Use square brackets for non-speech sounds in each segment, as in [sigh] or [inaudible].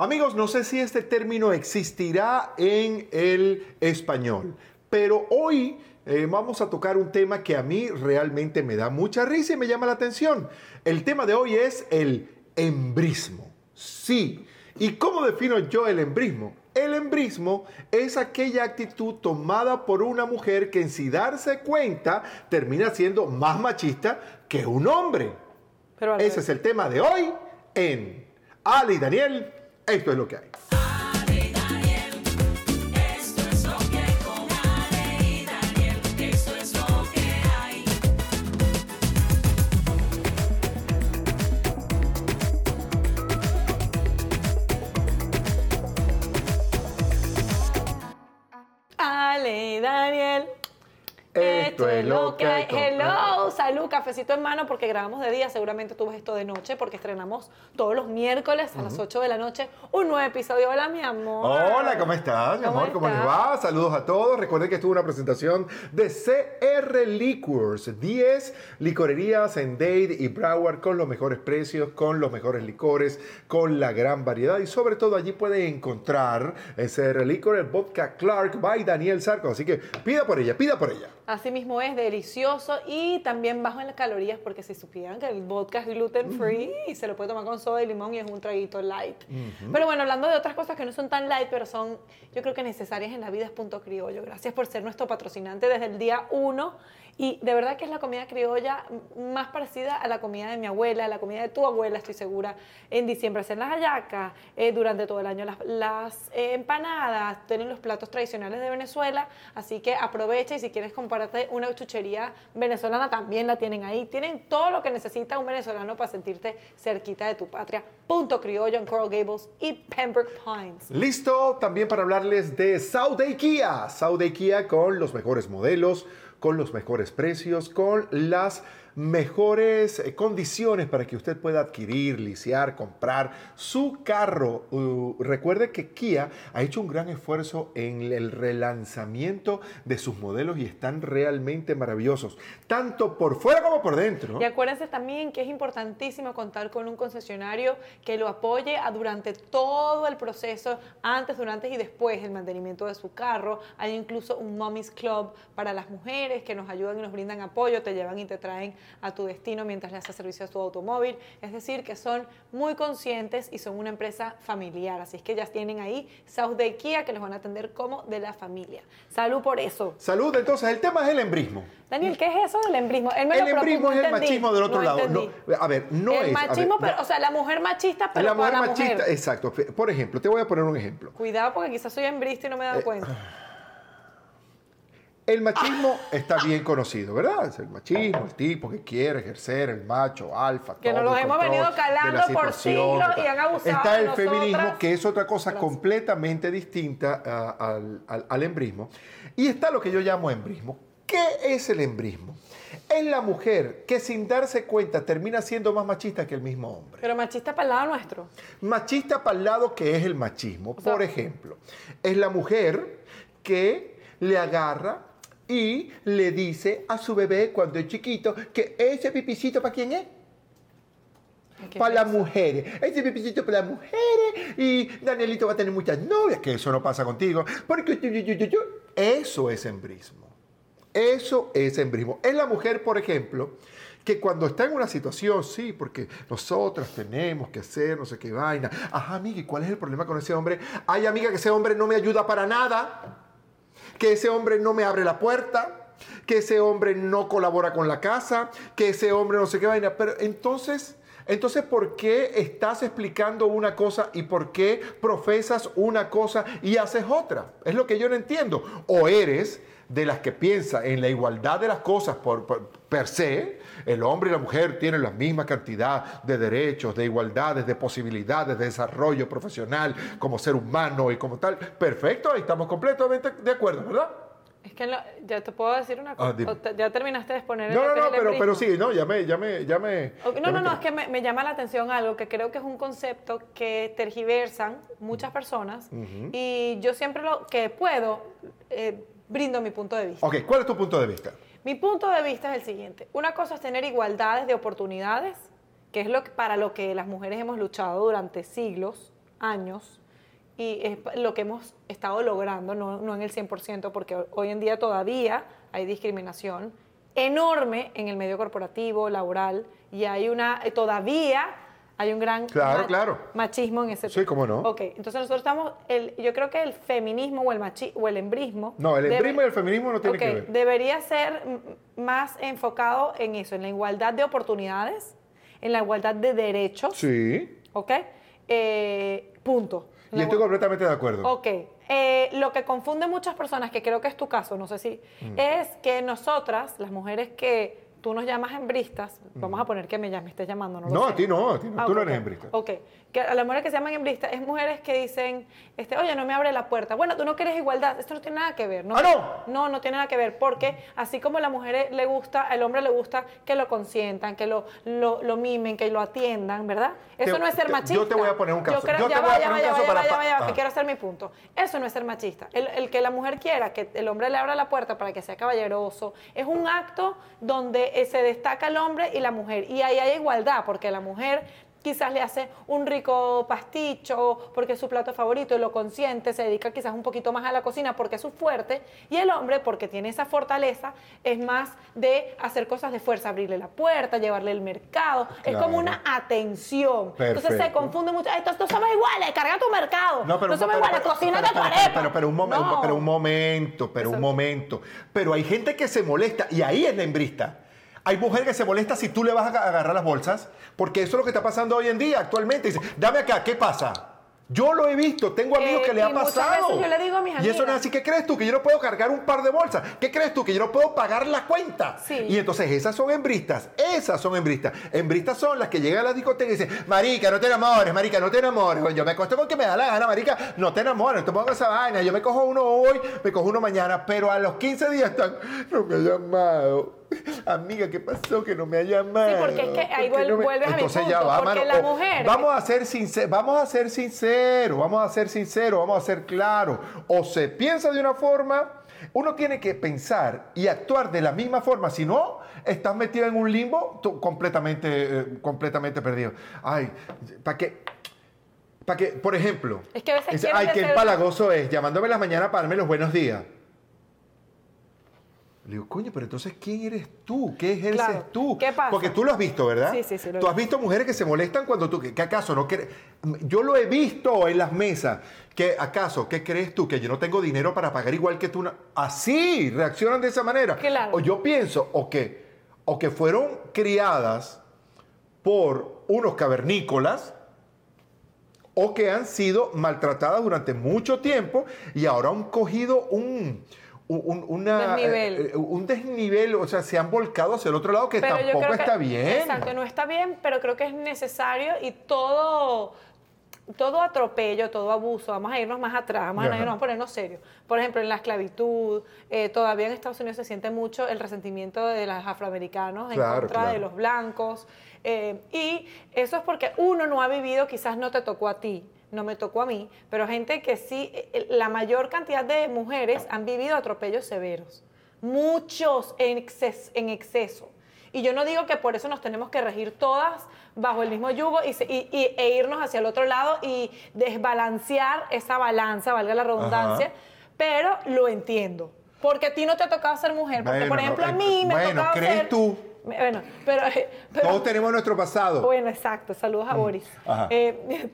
Amigos, no sé si este término existirá en el español, pero hoy eh, vamos a tocar un tema que a mí realmente me da mucha risa y me llama la atención. El tema de hoy es el embrismo. Sí. ¿Y cómo defino yo el embrismo? El embrismo es aquella actitud tomada por una mujer que en sin darse cuenta termina siendo más machista que un hombre. Ese es el tema de hoy en Ali Daniel. Esto es lo que hay. Esto es lo que hay. Hello, salud, cafecito en mano porque grabamos de día. Seguramente tú ves esto de noche porque estrenamos todos los miércoles a las 8 de la noche un nuevo episodio. Hola, mi amor. Hola, ¿cómo estás, mi amor? ¿Cómo les va? Saludos a todos. Recuerden que estuvo una presentación de CR Liquors. 10 licorerías en Dade y Broward con los mejores precios, con los mejores licores, con la gran variedad y sobre todo allí pueden encontrar CR Liquor, el vodka Clark by Daniel Sarco. Así que pida por ella, pida por ella. Así mismo es delicioso y también bajo en las calorías porque si supieran que el vodka es gluten free y se lo puede tomar con soda y limón y es un traguito light. Pero bueno, hablando de otras cosas que no son tan light, pero son yo creo que necesarias en la vida es Punto Criollo. Gracias por ser nuestro patrocinante desde el día uno y de verdad que es la comida criolla más parecida a la comida de mi abuela, a la comida de tu abuela, estoy segura. En diciembre hacen las hallacas, eh, durante todo el año las, eh, empanadas, tienen los platos tradicionales de Venezuela, así que aprovecha y si quieres una chuchería venezolana también la tienen ahí. Tienen todo lo que necesita un venezolano para sentirte cerquita de tu patria. Punto Criollo en Coral Gables y Pembroke Pines. Listo también para hablarles de Saude Kia. Saude Kia con los mejores modelos con los mejores precios, con las mejores eh, condiciones para que usted pueda adquirir, liciar, comprar su carro. Uh, recuerde que Kia ha hecho un gran esfuerzo en el relanzamiento de sus modelos y están realmente maravillosos, tanto por fuera como por dentro. Y acuérdense también que es importantísimo contar con un concesionario que lo apoye durante todo el proceso, antes, durante y después del mantenimiento de su carro. Hay incluso un Mommy's Club para las mujeres que nos ayudan y nos brindan apoyo, te llevan y te traen a tu destino mientras le haces servicio a tu automóvil. Es decir, que son muy conscientes y son una empresa familiar. Así es que ya tienen ahí South Kia que los van a atender como de la familia. Salud por eso. Salud, entonces el tema es el embrismo. Daniel, ¿qué es eso del embrismo? el embrismo es el machismo del otro lado. a ver, no es. El machismo, pero, o sea, la mujer machista, pero la mujer machista, exacto. Por ejemplo, te voy a poner un ejemplo. Cuidado porque quizás soy embrista y no me he dado eh, cuenta. [clears throat] El machismo está bien conocido, ¿verdad? Es el machismo, el tipo que quiere ejercer, el macho, alfa. Que nos los hemos venido calando por siglos y han abusado Está el feminismo, que es otra cosa completamente distinta al, embrismo. Y está lo que yo llamo embrismo. ¿Qué es el embrismo? Es la mujer que sin darse cuenta termina siendo más machista que el mismo hombre. Pero machista para el lado nuestro. Machista para el lado que es el machismo. Por ejemplo, es la mujer que le agarra y le dice a su bebé cuando es chiquito que ese pipicito para quién es. Para las mujeres. Ese pipicito para las mujeres. Y Danielito va a tener muchas novias. Que eso no pasa contigo. Porque eso es embrismo. Eso es embrismo. Es la mujer, por ejemplo, que cuando está en una situación, sí, porque nosotras tenemos que hacer no sé qué vaina. Ajá, amiga, ¿y cuál es el problema con ese hombre? Ay, amiga, que ese hombre no me ayuda para nada que ese hombre no me abre la puerta, que ese hombre no colabora con la casa, que ese hombre no sé qué vaina. Pero entonces, entonces, ¿por qué estás explicando una cosa y por qué profesas una cosa y haces otra? Es lo que yo no entiendo. O eres de las que piensa en la igualdad de las cosas por, per se, el hombre y la mujer tienen la misma cantidad de derechos, de igualdades, de posibilidades, de desarrollo profesional como ser humano y como tal. Perfecto, ahí estamos completamente de acuerdo, ¿verdad? Es que ya te puedo decir una ah, cosa. ya terminaste de exponer No, no, no, pero, pero sí, no, ya me. Ya me, ya me no, no, no, es que me, llama la atención algo que creo que es un concepto que tergiversan muchas personas y yo siempre lo que puedo. Eh, brindo mi punto de vista. Ok, ¿cuál es tu punto de vista? Mi punto de vista es el siguiente. Una cosa es tener igualdades de oportunidades, que es lo que, para lo que las mujeres hemos luchado durante siglos, años y es lo que hemos estado logrando, no, no en el 100%, porque hoy en día todavía hay discriminación enorme en el medio corporativo, laboral, y hay una, todavía hay un gran Claro, claro. machismo en ese Sí, cómo no. Ok, entonces nosotros estamos, el, yo creo que el feminismo o el, machi, o el embrismo... No, el embrismo y el feminismo no tienen que ver. debería ser más enfocado en eso, en la igualdad de oportunidades, en la igualdad de derechos, Sí. ¿ok? Eh, punto. Y estoy completamente de acuerdo. Ok. Eh, lo que confunde muchas personas, que creo que es tu caso, no sé si, Mm. es que nosotras, las mujeres que tú nos llamas hembristas, vamos a poner que me llames, estés llamando, no lo. No, sé. a ti no, a ti no, Ah, tú no eres hembrista. Ok, que a las mujeres que se llaman hembristas es mujeres que dicen, este, oye, no me abre la puerta. Bueno, tú no quieres igualdad, esto no tiene nada que ver. ¿no? ¡Ah, no! No, no tiene nada que ver, porque así como a la mujer le gusta, al hombre le gusta que lo consientan, que lo, lo, lo mimen, que lo atiendan, ¿verdad? Eso Te- no es ser te- machista. yo te voy a poner un caso. Yo creo, Yo ya va, ya va, ya va, ya va, ya va, ya va, ah. que quiero hacer mi punto. Eso no es ser machista. El, el que la mujer quiera que el hombre le abra la puerta para que sea caballeroso es un acto donde eh, se destaca el hombre y la mujer. Y ahí hay igualdad, porque la mujer quizás le hace un rico pasticho porque es su plato favorito y lo consiente, se dedica quizás un poquito más a la cocina porque es su fuerte, y el hombre, porque tiene esa fortaleza, es más de hacer cosas de fuerza, abrirle la puerta, llevarle el mercado, es como una atención. Entonces se confunde mucho, "Ay, todos, todos somos iguales, carga tu mercado, No, pero, no somos pero- iguales, pero- cocina pero- tu pero- arepa. pero, pero un, momen- No. pero un momento, pero un momento. Pero hay gente que se molesta y ahí es la. Hay mujer que se molesta si tú le vas a aga- agarrar las bolsas, porque eso es lo que está pasando hoy en día, actualmente. Dice, dame acá, ¿qué pasa? Yo lo he visto, tengo amigos Eh, que le ha pasado. veces yo le digo a mis Y eso no es así. ¿Qué crees tú? Que yo no puedo cargar un par de bolsas. ¿Qué crees tú? Que yo no puedo pagar la cuenta. Sí. Y entonces esas son hembristas. Esas son hembristas. Hembristas son las que llegan a la discoteca y dicen, marica, no te enamores, marica, no te enamores. Yo me acuesto con que me da la gana, marica, no te enamores, no te pongas esa vaina. Yo me cojo uno hoy, me cojo uno mañana, pero a los 15 días están, no me ha llamado. [laughs] Amiga, ¿qué pasó? Que no me ha llamado. Sí, porque es que ahí ¿Por qué vuel- vuelves a mi punto, ya va, porque mano. la mujer- Vamos a ser sinceros, vamos a ser sinceros, vamos a ser sinceros, vamos a ser claros. O se piensa de una forma, uno tiene que pensar y actuar de la misma forma, si no, estás metido en un limbo completamente, eh, completamente perdido. Ay, ¿para qué? ¿Para qué? Por ejemplo, Es que a veces quieren ay, qué empalagoso es, llamándome las mañanas para darme los buenos días. Le digo, coño, pero entonces, ¿quién eres tú? ¿Qué ejerces Claro. tú? ¿Qué pasa? Porque tú lo has visto, ¿verdad? Sí, sí, sí, lo Tú has visto mujeres que se molestan cuando tú, ¿qué, acaso no quieres? Yo lo he visto en las mesas. ¿Qué acaso? ¿Qué crees tú? Que yo no tengo dinero para pagar igual que tú. Así reaccionan de esa manera. Claro. O yo pienso, o que, o que fueron criadas por unos cavernícolas o que han sido maltratadas durante mucho tiempo y ahora han cogido un, un, un- una, Desnivel. eh, eh, un desnivel, o sea, se han volcado hacia el otro lado que Pero tampoco que- está bien. Exacto, no está bien, pero creo que es necesario y todo, todo atropello, todo abuso, vamos a irnos más atrás, vamos, a, irnos a ponernos serios. Por ejemplo, en la esclavitud, eh, todavía en Estados Unidos se siente mucho el resentimiento de los afroamericanos en Claro, contra de los blancos. eh, y eso es porque uno no ha vivido, quizás no te tocó a ti, no me tocó a mí, pero gente que sí, eh, la mayor cantidad de mujeres han vivido atropellos severos, muchos en, exces- en exceso. Y yo no digo que por eso nos tenemos que regir todas bajo el mismo yugo y, y- y- e irnos hacia el otro lado y desbalancear esa balanza, valga la redundancia, Ajá. pero lo entiendo. Porque a ti no te ha tocado ser mujer, porque Bueno, por ejemplo a eh, mí me ha bueno, tocado ¿crees ser- tú? Bueno, pero... pero- Todos tenemos nuestro pasado. bueno, exacto. Saludos a Boris. Eh, [laughs]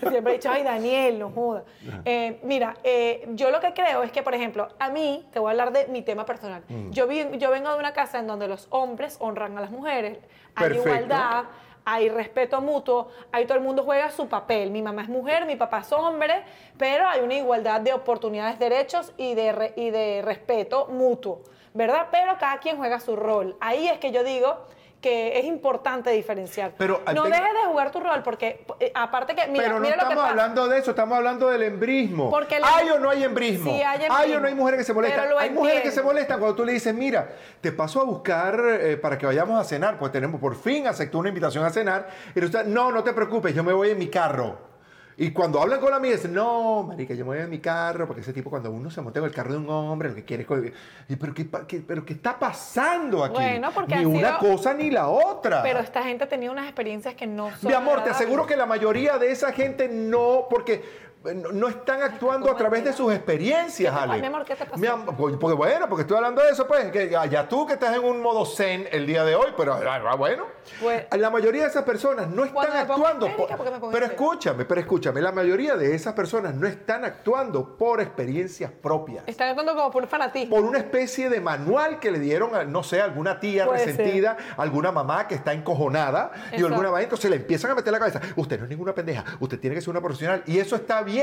que siempre he dicho, ay, Daniel, no joda. Eh, mira, eh, yo lo que creo es que, por ejemplo, a mí, te voy a hablar de mi tema personal. Mm. Yo, vi- yo vengo de una casa en donde los hombres honran a las mujeres, hay igualdad, hay respeto mutuo, ahí todo el mundo juega su papel. Mi mamá es mujer, mi papá es hombre, pero hay una igualdad de oportunidades, derechos y de, y de respeto mutuo, ¿verdad? Pero cada quien juega su rol. Ahí es que yo digo que es importante diferenciar. Pero, no dejes de jugar tu rol, porque eh, aparte que, mira, Pero no mira lo que estamos pasa. hablando de eso, estamos hablando del embrismo. Porque ¿Hay o no hay embrismo? Sí, hay ¿Hay o no hay mujeres que se molestan? Hay mujeres que se molestan cuando tú le dices, mira, te paso a buscar eh, para que vayamos a cenar, pues tenemos, por fin aceptó una invitación a cenar, y resulta, no, no te preocupes, yo me voy en mi carro. Y cuando hablan con la amiga, dicen, no, marica, yo me voy en mi carro, porque ese tipo cuando uno se monta en el carro de un hombre, lo que quiere es... ¿pero, qué, ¿Pero qué está pasando aquí? Bueno, porque ni una sido- cosa ni la otra. Pero esta gente tenía unas experiencias que no son Mi amor, te aseguro que la mayoría de esa gente no, porque no, están actuando a través de sus experiencias, ¿Qué te pa- Ale. mi amor, qué te pasó? Porque bueno, porque estoy hablando de eso, pues, que ya ya tú que estás en un modo zen el día de hoy, pero ah, bueno. Pues- la mayoría de esas personas no están actuando. por- pero escúchame, pero escúchame, la mayoría de esas personas no están actuando por experiencias propias Están actuando como por fanatismo. por una especie de manual que le dieron, a, no sé, alguna tía Puede resentida, alguna mamá que está encojonada y alguna vaina, entonces le empiezan a meter la cabeza. Usted no es ninguna pendeja, usted tiene que ser una profesional y eso está bien.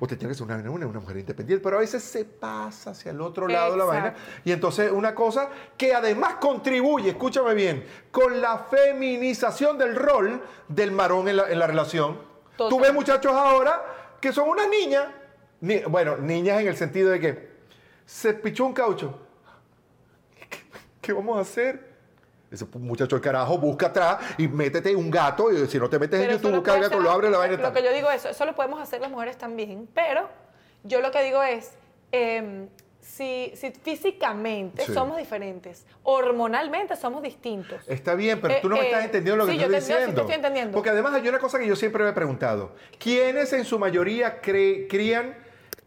Usted tiene que ser una, una, una mujer independiente, pero a veces se pasa hacia el otro lado la vaina Exacto. y entonces una cosa que además contribuye, escúchame bien, con la feminización del rol del varón en la, en la relación. Tú ves muchachos ahora que son unas niñas, ni- bueno, niñas en el sentido de que se pichó un caucho. ¿Qué, qué vamos a hacer? Ese muchacho el carajo busca atrás y métete un gato y si no te metes en eso YouTube, lo busca el gato, lo abre la vaina Lo que yo digo es, eso lo podemos hacer las mujeres también, pero yo lo que digo es, em, si, si físicamente Sí. somos diferentes, hormonalmente somos distintos. Está bien, pero Eh, tú no me eh, estás entendiendo lo que sí, estoy yo te- yo sí te diciendo. estoy entendiendo. Porque además hay una cosa que yo siempre me he preguntado. ¿Quiénes en su mayoría cre- crían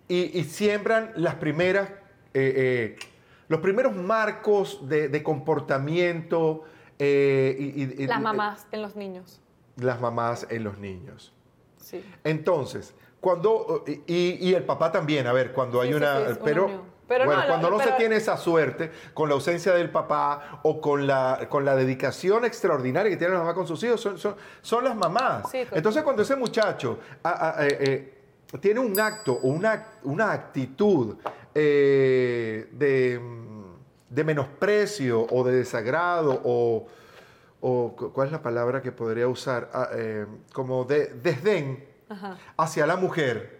y, y siembran las primeras, eh, eh, los primeros marcos de, de comportamiento? eh, y- y- y- Las mamás en los niños. las mamás en los niños. Sí. Entonces, cuando, y, y el papá también, a ver, cuando hay Sí, una, sí, pero, bueno, no, cuando no se tiene esa suerte, con la ausencia del papá o con la, con la dedicación extraordinaria que tiene la mamá con sus hijos, son, son, son las mamás. Sí. Entonces, cuando ese muchacho a- a- eh, eh, tiene un acto o una, una actitud eh, de, mm, de menosprecio o de desagrado o, o cu- ¿cuál es la palabra que podría usar? Ah, eh, como de desdén Ajá. hacia la mujer.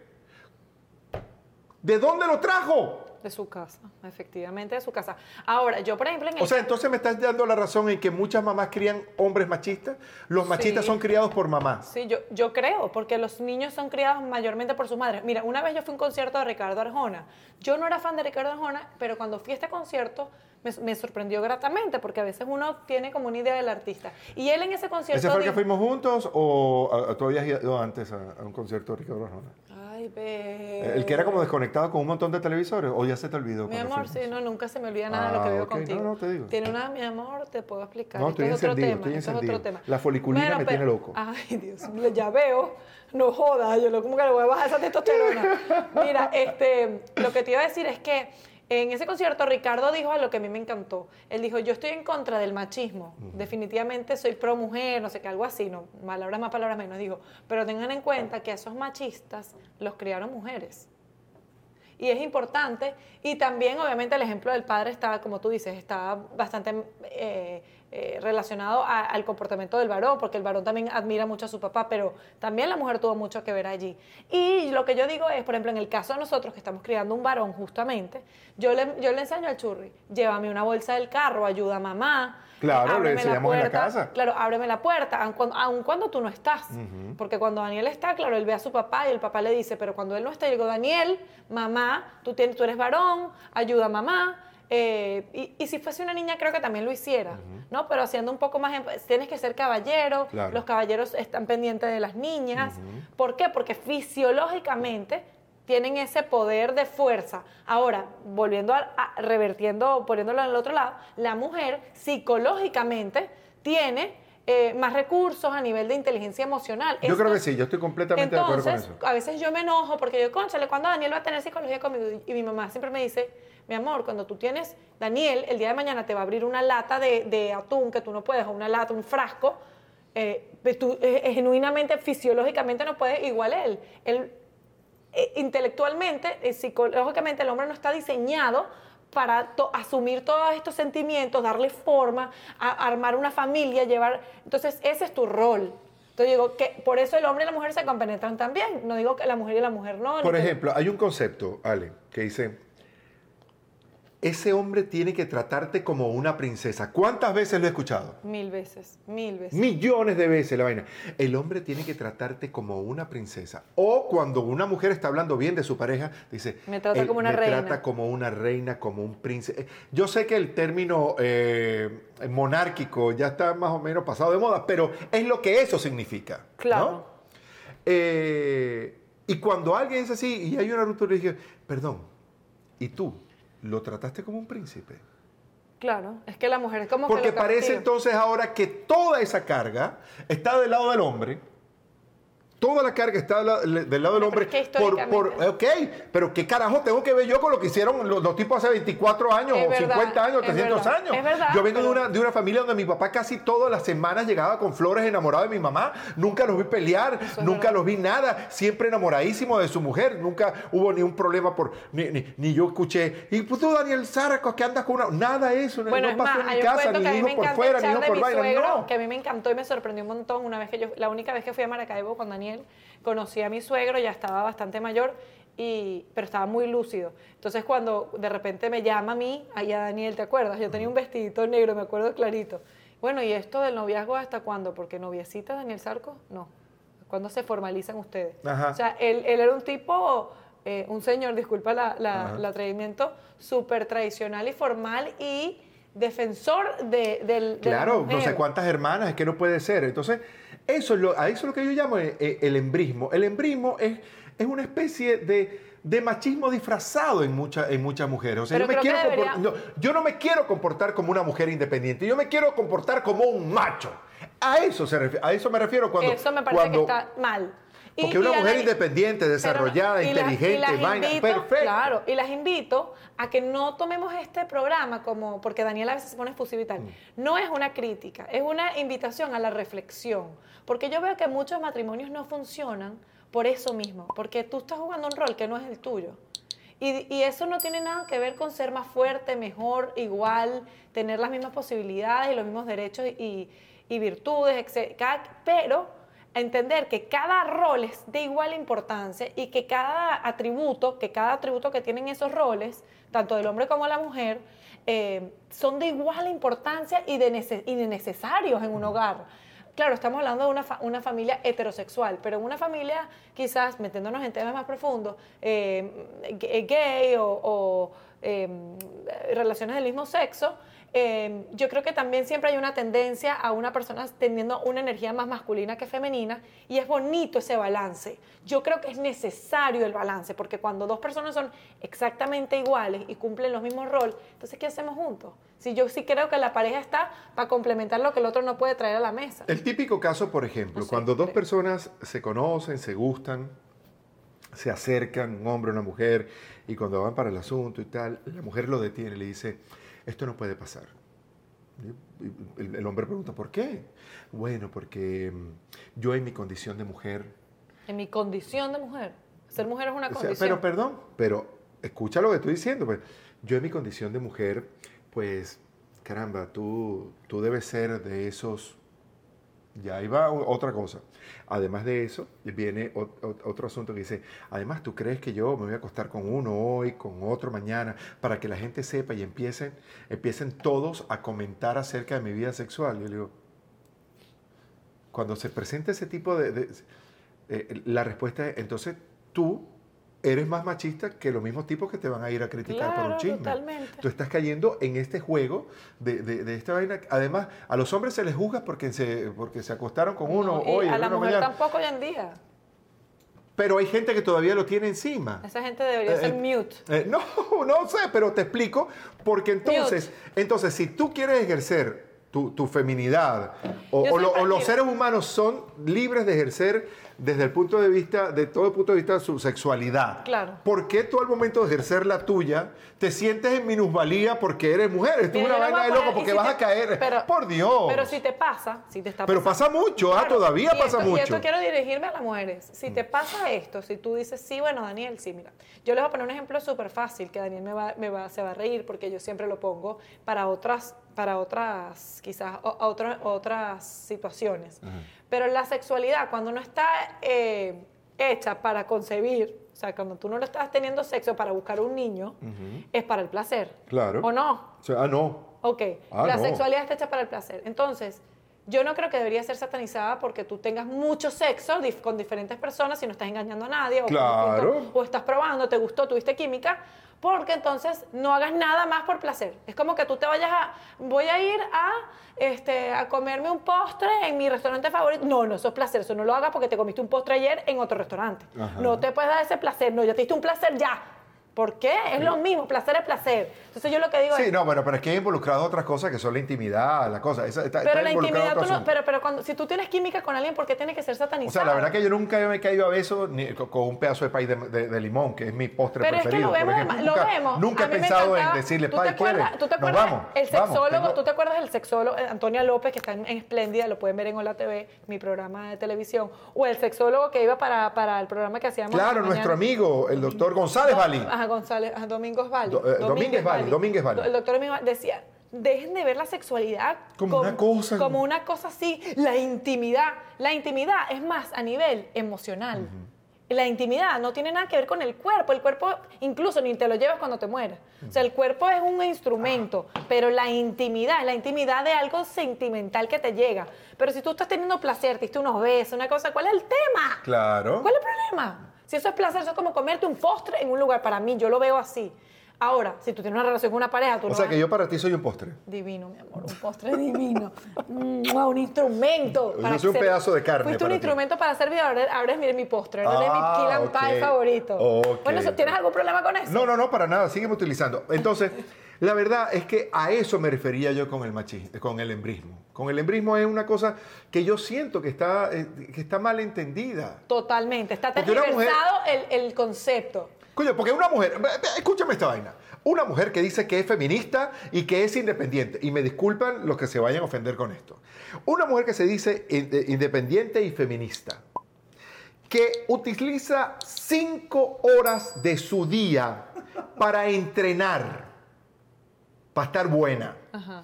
¿De dónde lo trajo? De su casa, efectivamente de su casa. Ahora, yo por ejemplo en el O sea, entonces me estás dando la razón en que muchas mamás crían hombres machistas. Los machistas Sí. son criados por mamás. Sí, yo, yo creo, porque los niños son criados mayormente por sus madres. Mira, una vez yo fui a un concierto de Ricardo Arjona. Yo no era fan de Ricardo Arjona, pero cuando fui a este concierto me, me sorprendió gratamente, porque a veces uno tiene como una idea del artista. Y él en ese concierto... ¿Ese fue el que fuimos juntos o a- a- tú habías ido antes a, a un concierto de Ricardo Arjona? Ay, ve. El que era como desconectado con un montón de televisores o ya se te olvidó. Mi amor, fuimos? sí, no, nunca se me olvida nada de lo Ah, que veo contigo. No, no, te digo. Tiene una, mi amor, te puedo explicar. No, Esto estoy es otro tema. estoy esto es otro tema. La foliculina me tiene loco. Ay, Dios ya veo. No jodas, yo lo como que le voy a bajar esa testosterona. [laughs] Mira, este, lo que te iba a decir es que en ese concierto Ricardo dijo a lo que a mí me encantó. Él dijo, yo estoy en contra del machismo. Definitivamente soy pro mujer, no sé qué, algo así. No, palabras más, palabras menos. Dijo, pero tengan en cuenta que a esos machistas los criaron mujeres y es importante. Y también, obviamente, el ejemplo del padre está, como tú dices, está bastante eh, eh, relacionado a- al comportamiento del varón, porque el varón también admira mucho a su papá, pero también la mujer tuvo mucho que ver allí. Y lo que yo digo es, por ejemplo, en el caso de nosotros que estamos criando un varón, justamente, yo le, yo le enseño al churri, llévame una bolsa del carro, ayuda a mamá. Claro, le ábreme la enseñamos en la puerta, casa. Claro, ábreme la puerta, aun cuando, aun cuando tú no estás. Porque cuando Daniel está, claro, él ve a su papá y el papá le dice, pero cuando él no está, yo digo, Daniel, mamá, tú, tienes, tú eres varón, ayuda a mamá. Eh, y, y si fuese una niña, creo que también lo hiciera, ¿no? Pero haciendo un poco más, tienes que ser caballero, Claro. los caballeros están pendientes de las niñas. ¿Por qué? Porque fisiológicamente tienen ese poder de fuerza. Ahora, volviendo a, a- revertiendo, poniéndolo en el otro lado, la mujer psicológicamente tiene eh, más recursos a nivel de inteligencia emocional. Yo creo que sí, yo estoy completamente de acuerdo con eso. a veces yo me enojo porque yo, conchale, ¿cuándo Daniel va a tener psicología conmigo? Y mi mamá siempre me dice, mi amor, cuando tú tienes, Daniel, el día de mañana te va a abrir una lata de, de atún que tú no puedes, o una lata, un frasco, eh, pues tú eh, genuinamente, fisiológicamente no puedes, igual él. Él intelectualmente, psicológicamente, el hombre no está diseñado para to- asumir todos estos sentimientos, darle forma, a- armar una familia, llevar... Entonces, ese es tu rol. Entonces digo que por eso el hombre y la mujer se compenetran también. No digo que la mujer y la mujer no. Por ejemplo, hay un concepto, Ale, que dice, ese hombre tiene que tratarte como una princesa. ¿Cuántas veces lo he escuchado? Mil veces, mil veces. Millones de veces la vaina. El hombre tiene que tratarte como una princesa. O cuando una mujer está hablando bien de su pareja, dice, Me trata "Él como una me reina". trata como una reina, como un príncipe. Yo sé que el término eh, monárquico ya está más o menos pasado de moda, pero es lo que eso significa. ¿no? Claro. Eh, y cuando alguien es así y hay una ruptura, le dije, perdón, ¿y tú lo trataste como un príncipe? Claro, es que la mujer es como Porque que lo parece entonces ahora que toda esa carga está del lado del hombre. Toda la carga está del lado, del hombre. pero es que por, por, ok, pero ¿qué carajo tengo que ver yo con lo que hicieron los, los tipos hace 24 años, Es o verdad, 50 años, es 300 verdad, años? es verdad, yo vengo de, una, de una familia donde mi papá casi todas las semanas llegaba con flores enamorado de mi mamá. Nunca los vi pelear, Eso nunca los vi nada. Siempre enamoradísimo de su mujer. Nunca hubo ni un problema por. Ni, ni, ni yo escuché. Y pues tú, Daniel Záracos, que andas con una. Nada de eso. Bueno, no es pasó más, en mi casa, ni me por fuera, ni de por vaina. No. que a mí me encantó y me sorprendió un montón una vez que yo, la única vez que fui a Maracaibo con Daniel, conocí a mi suegro, ya estaba bastante mayor, y, pero estaba muy lúcido. Entonces cuando de repente me llama a mí, ahí a Daniel, ¿te acuerdas? Yo tenía un vestidito negro, me acuerdo clarito. Bueno, ¿y esto del noviazgo hasta cuándo? Porque noviecita Daniel Sarco, no. ¿Cuándo se formalizan ustedes? Ajá. O sea, él, él era un tipo, eh, un señor, disculpa la- la- el atrevimiento, súper tradicional y formal y defensor de, del de la Claro, no sé cuántas hermanas, es que no puede ser. Entonces, eso es lo, a eso es lo que yo llamo eh, eh, el embrismo. El embrismo es, es una especie de, de machismo disfrazado en, mucha- en muchas mujeres. O sea, yo, me quiero debería- no, yo no me quiero comportar como una mujer independiente, yo me quiero comportar como un macho. A eso, se a eso me refiero cuando... Eso me parece cuando- que está mal. Y- Porque una y mujer la- independiente, pero- desarrollada, y inteligente, las vaina, invito- perfecto. Claro, y las invito a que no tomemos este programa como, porque Daniela a veces se pone efusivo y tal. Mm. No es una crítica, es una invitación a la reflexión. Porque yo veo que muchos matrimonios no funcionan por eso mismo, porque tú estás jugando un rol que no es el tuyo. Y, y eso no tiene nada que ver con ser más fuerte, mejor, igual, tener las mismas posibilidades y los mismos derechos y, y virtudes, etc. Cada- pero entender que cada rol es de igual importancia y que cada atributo, que cada atributo que tienen esos roles, tanto del hombre como de la mujer, eh, son de igual importancia y de, nece- y de necesarios en un hogar. Claro, estamos hablando de una, fa- una familia heterosexual, pero en una familia, quizás metiéndonos en temas más profundos, eh, gay o, o, eh, relaciones del mismo sexo, eh, yo creo que también siempre hay una tendencia a una persona teniendo una energía más masculina que femenina y es bonito ese balance. Yo creo que es necesario el balance porque cuando dos personas son exactamente iguales y cumplen los mismos roles, entonces ¿qué hacemos juntos? Si yo sí creo que la pareja está para complementar lo que el otro no puede traer a la mesa. El típico caso, por ejemplo, No cuando dos personas se conocen, se gustan, se acercan, un hombre, una mujer, y cuando van para el asunto y tal, la mujer lo detiene y le dice, esto no puede pasar. El, el hombre pregunta, ¿por qué? Bueno, porque mm, yo en mi condición de mujer, En mi condición de mujer. Ser mujer es una o sea, condición. pero perdón, pero escucha lo que estoy diciendo, pues, yo en mi condición de mujer, pues, caramba, tú, tú debes ser de esos ya ahí va otra cosa. Además de eso, viene otro asunto que dice, además tú crees que yo me voy a acostar con uno hoy, con otro mañana, para que la gente sepa y empiecen, empiecen todos a comentar acerca de mi vida sexual. Yo le digo, cuando se presenta ese tipo de... de- eh, la respuesta es, entonces tú eres más machista que los mismos tipos que te van a ir a criticar por un chisme. totalmente. Tú estás cayendo en este juego de, de- de esta vaina. Además, a los hombres se les juzga porque se, porque se acostaron con uno No, y hoy, a la mujer mañana. tampoco hoy en día. Pero hay gente que todavía lo tiene encima. Esa gente debería Eh, ser eh, mute. Eh, [laughs] no, no sé, pero te explico. Porque entonces, entonces si tú quieres ejercer tu, tu feminidad, o, Yo o lo- siempre o los seres humanos son libres de ejercer desde el punto de vista, de todo el punto de vista, su sexualidad. Claro. ¿Por qué tú al momento de ejercer la tuya te sientes en minusvalía porque eres mujer? Esto es una vaina de loco porque si vas te- a caer. pero- Por Dios. Pero si te pasa, si te está Pero pasa mucho, ah, todavía y pasa esto- mucho. Y esto quiero dirigirme a las mujeres. Si te pasa esto, si tú dices, sí, bueno, Daniel, sí, mira. Yo les voy a poner un ejemplo súper fácil que Daniel me va, me va, se va a reír porque yo siempre lo pongo para otras, para otras, quizás, o- a otras, otras situaciones. Pero la sexualidad, cuando no está eh, hecha para concebir, o sea, cuando tú no lo estás teniendo sexo para buscar un niño, es para el placer. Claro. ¿O no? O sea, ah, no. Ok, Ah, la no. sexualidad está hecha para el placer. Entonces, yo no creo que debería ser satanizada porque tú tengas mucho sexo dif- con diferentes personas y no estás engañando a nadie. O, Claro. o estás probando, te gustó, tuviste química. Porque entonces no hagas nada más por placer. Es como que tú te vayas a. Voy a ir a, este, a comerme un postre en mi restaurante favorito. No, no, eso es placer. Eso no lo hagas porque te comiste un postre ayer en otro restaurante. Ajá. No te puedes dar ese placer. No, ya te diste un placer ya. ¿Por qué? Es lo mismo. Placer es placer. Entonces yo lo que digo es. Sí, no, bueno, pero es que hay involucrado otras cosas que son la intimidad, la cosa. Esa, está, Pero está la intimidad, tú no, pero, pero cuando, si tú tienes química con alguien, ¿por qué tiene que ser O satanizado? sea, la verdad que yo nunca me he caído a besos ni con, un pedazo de pay de, de- de limón, que es mi postre Pero es que preferido. lo vemos, ejemplo. lo nunca, vemos. Nunca he pensado en decirle, ¿tú te. ¿Tú te acuerdas? vamos, el vamos, sexólogo, tengo- ¿tú te acuerdas del sexólogo eh, Antonia López, que está en, en Espléndida, lo pueden ver en Hola TV, mi programa de televisión, o el sexólogo que iba para, para el programa que hacíamos. Claro, la nuestro amigo, el doctor González Bali. Ajá, González, ajá, Domingos Vali. Do- eh, Domínguez Vali, Domínguez Vali. El doctor Domínguez decía, dejen de ver la sexualidad Como una cosa. Como una cosa así, la intimidad. La intimidad es más a nivel emocional. La intimidad no tiene nada que ver con el cuerpo. El cuerpo incluso ni te lo llevas cuando te mueras. O sea, el cuerpo es un instrumento, pero la intimidad es la intimidad de algo sentimental que te llega. Pero si tú estás teniendo placer, te diste unos besos, una cosa, ¿cuál es el tema? Claro. ¿Cuál es el problema? Si eso es placer, eso es como comerte un postre en un lugar. Para mí, yo lo veo así. Ahora, si tú tienes una relación con una pareja, tú O no sea vas- que yo para ti soy un postre. Divino, mi amor, un postre divino. [laughs] Mua, un instrumento. Yo para soy un ser- pedazo de carne Fuiste un ti. instrumento para servir, ahora, ahora es mi, mi postre, ahora es mi Ah, kill and pie ok. favorito. Ok. Bueno, ¿tienes algún problema con eso? No, no, no, para nada, sígueme utilizando. Entonces, la verdad es que a eso me refería yo con el machismo, con el embrismo. Con el embrismo es una cosa que yo siento que está, eh, que está mal entendida. Totalmente, está tergiversado el, el concepto. Coño, porque una mujer, escúchame esta vaina, una mujer que dice que es feminista y que es independiente, y me disculpan los que se vayan a ofender con esto, una mujer que se dice eh, independiente y feminista, que utiliza cinco horas de su día para entrenar, para estar buena, Ajá.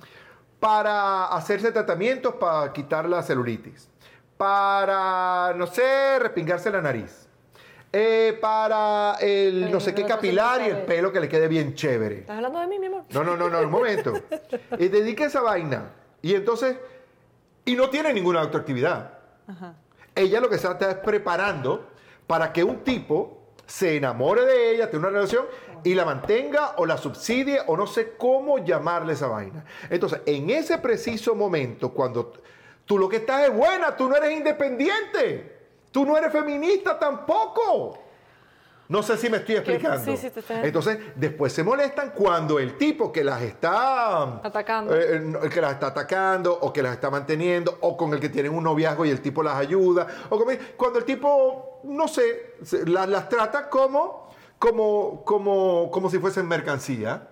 para hacerse tratamientos para quitar la celulitis, para, no sé, respingarse la nariz, eh, para el Eh, no sé qué capilar y el pelo que le quede bien chévere. ¿Estás hablando de mí, mi amor? No, no, no, no, un momento. [laughs] Y dedica esa vaina. Y entonces, y no tiene ninguna autoactividad. Ajá. Ella lo que se está es preparando para que un tipo se enamore de ella, tenga una relación y la mantenga o la subsidie o no sé cómo llamarle esa vaina. Entonces, en ese preciso momento, cuando tú lo que estás es buena, tú no eres independiente, tú no eres feminista tampoco. No sé si me estoy explicando. sí, sí, te estoy- Entonces, después se molestan cuando el tipo que las está Atacando. eh, no, el que las está atacando o que las está manteniendo o con el que tienen un noviazgo y el tipo las ayuda o cuando el tipo no sé las, las trata como como como como si fuesen mercancía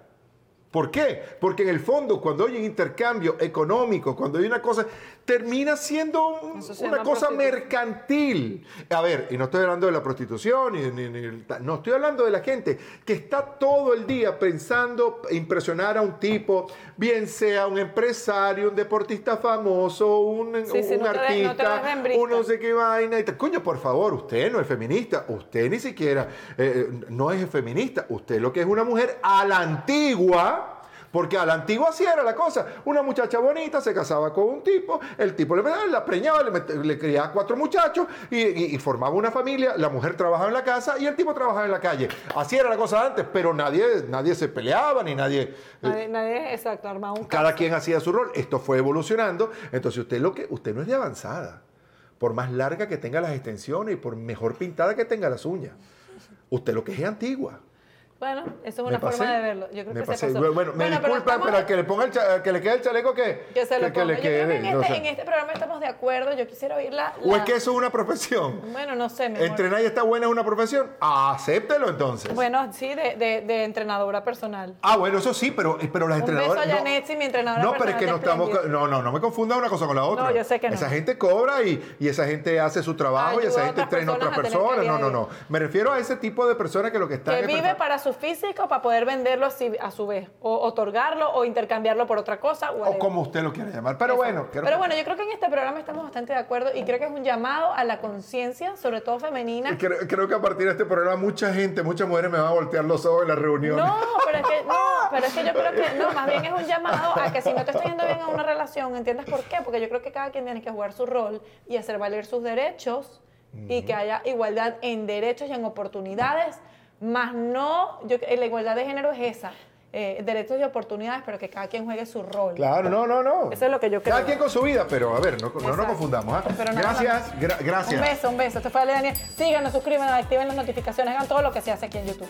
¿Por qué? Porque en el fondo, cuando hay un intercambio económico, cuando hay una cosa, termina siendo un- una cosa mercantil. A ver, y no estoy hablando de la prostitución, ni, ni- ni- no estoy hablando de la gente que está todo el día pensando impresionar a un tipo, bien sea un empresario, un deportista famoso, un, Sí, sí, un no te ves- no te artista, un no sé qué vaina. Y tal. Coño, por favor, usted no es feminista, usted ni siquiera eh, no es feminista, usted lo que es una mujer a la antigua. Porque a la antigua así era la cosa. Una muchacha bonita se casaba con un tipo, el tipo le la preñaba, le, le criaba cuatro muchachos y, y- y formaba una familia. La mujer trabajaba en la casa y el tipo trabajaba en la calle. Así era la cosa antes, pero nadie, nadie se peleaba ni nadie. eh, Nadie, nadie, exacto, armaba un cada caso. quien hacía su rol. Esto fue evolucionando. Entonces usted lo que usted no es de avanzada. Por más larga que tenga las extensiones y por mejor pintada que tenga las uñas. Usted lo que es antigua. Bueno, eso es una pasé. forma de verlo. Yo creo Me que pasé. se pasó. Bueno, me pero disculpan, estamos- pero al que le ponga el cha- que le quede el chaleco que, Que se lo que, ponga. le Yo creo que en este, en este programa estamos de acuerdo. Yo quisiera oír la... ¿O es que eso es una profesión? Bueno, no sé, mi amor. Entrenar y está buena es una profesión. Acéptelo entonces. Bueno, sí, de, de, de entrenadora personal. Ah, bueno, eso sí, pero, pero las Un entrenadoras. beso a no- mi entrenadora No, pero es que no estamos. No, no, no me confunda una cosa con la otra. No, yo sé que no. Esa gente cobra y, y esa gente hace su trabajo y esa gente entrena a otras personas. No, no, no. Me refiero a ese tipo de personas que lo que están. Que vive prepa- para su su físico para poder venderlo así a su vez, o otorgarlo o intercambiarlo por otra cosa. O como usted lo quiera llamar. Pero Eso. bueno, Pero bueno, yo creo que en este programa estamos bastante de acuerdo y creo que es un llamado a la conciencia, sobre todo femenina. creo, creo que a partir de este programa mucha gente, muchas mujeres me van a voltear los ojos en la reunión. No, [laughs] pero es que no, pero es que yo creo que no, más bien es un llamado a que si no te está yendo bien en una relación, ¿entiendes por qué? Porque yo creo que cada quien tiene que jugar su rol y hacer valer sus derechos y que haya igualdad en derechos y en oportunidades, más no, yo, la igualdad de género es esa, eh, derechos y oportunidades, pero que cada quien juegue su rol. Claro, no, no, no. Eso es lo que yo creo. Cada quien con su vida, pero a ver, no, no nos confundamos. ¿ah? Pero gracias, gra- gracias. Un beso, un beso. Esto fue Ale Daniel. Síganos, suscríbanos, activen las notificaciones, hagan todo lo que se hace aquí en YouTube.